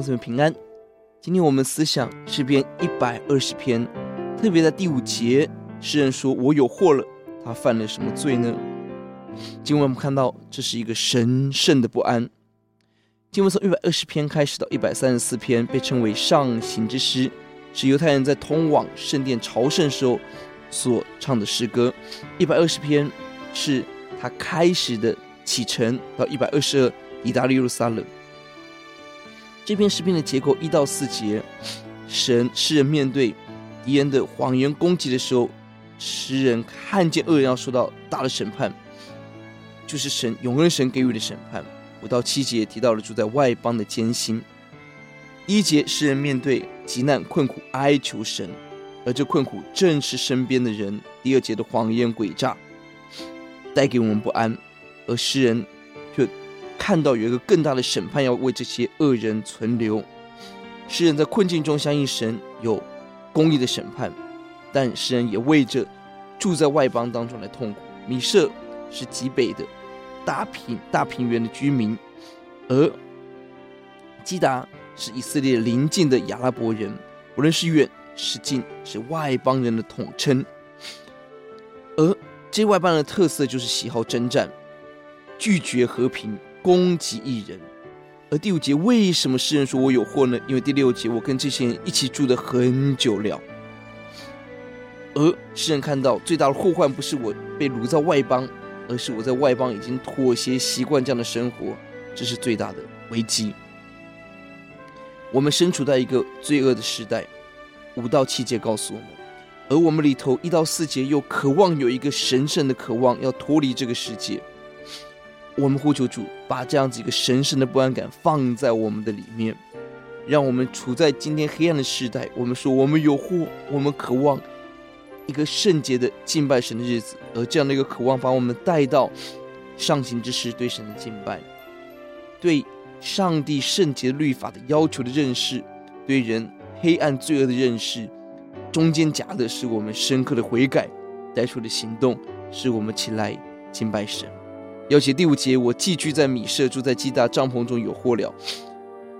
弟兄姊妹平安。今天我们思想诗篇一百二十篇，特别在第五节，诗人说：“我有祸了，他犯了什么罪呢？”今晚我们看到这是一个神圣的不安。经文从一百二十篇开始到一百三十四篇，被称为上行之诗，是犹太人在通往圣殿朝圣时候所唱的诗歌。一百二十篇是他开始的启程，到一百二十二抵达耶路撒冷。这篇诗篇的结构一到四节，神诗人面对敌人的谎言攻击的时候，诗人看见恶人要受到大的审判，就是神永恒神给予的审判。五到七节提到了住在外邦的艰辛。一节诗人面对急难困苦哀求神，而这困苦正是身边的人。第二节的谎言诡诈带给我们不安，而诗人。看到有一个更大的审判要为这些恶人存留，诗人在困境中相信神有公义的审判，但诗人也为着住在外邦当中来痛苦。米设是极北的大平大平原的居民，而基达是以色列邻近的亚拉伯人，无论是远是近，是外邦人的统称。而这外邦人的特色就是喜好征战，拒绝和平。攻击一人，而第五节为什么诗人说我有祸呢？因为第六节我跟这些人一起住的很久了，而诗人看到最大的祸患不是我被掳在外邦，而是我在外邦已经妥协习惯这样的生活，这是最大的危机。我们身处在一个罪恶的时代，五到七节告诉我们，而我们里头一到四节又渴望有一个神圣的渴望，要脱离这个世界。我们呼求主，把这样子一个神圣的不安感放在我们的里面，让我们处在今天黑暗的时代。我们说我们有祸，我们渴望一个圣洁的敬拜神的日子，而这样的一个渴望，把我们带到上行之时，对神的敬拜，对上帝圣洁律法的要求的认识，对人黑暗罪恶的认识，中间夹的是我们深刻的悔改带出的行动，使我们起来敬拜神。要写第五节，我寄居在米舍，住在基大帐篷中有祸了。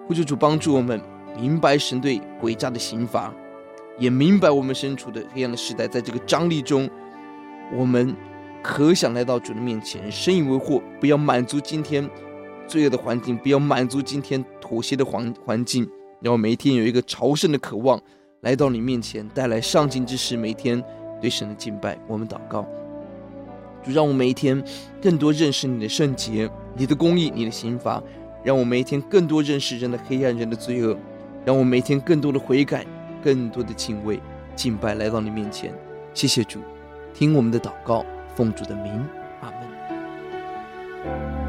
呼求主帮助我们明白神对诡诈的刑罚，也明白我们身处的黑暗的时代，在这个张力中，我们可想来到主的面前，深以为祸，不要满足今天罪恶的环境，不要满足今天妥协的环环境，让我每一天有一个朝圣的渴望，来到你面前，带来上进之诗，每天对神的敬拜。我们祷告。主让我每一天更多认识你的圣洁，你的公益，你的刑罚，让我每一天更多认识人的黑暗，人的罪恶，让我每一天更多的悔改，更多的敬畏，敬拜来到你面前，谢谢主，听我们的祷告，奉主的名，阿门。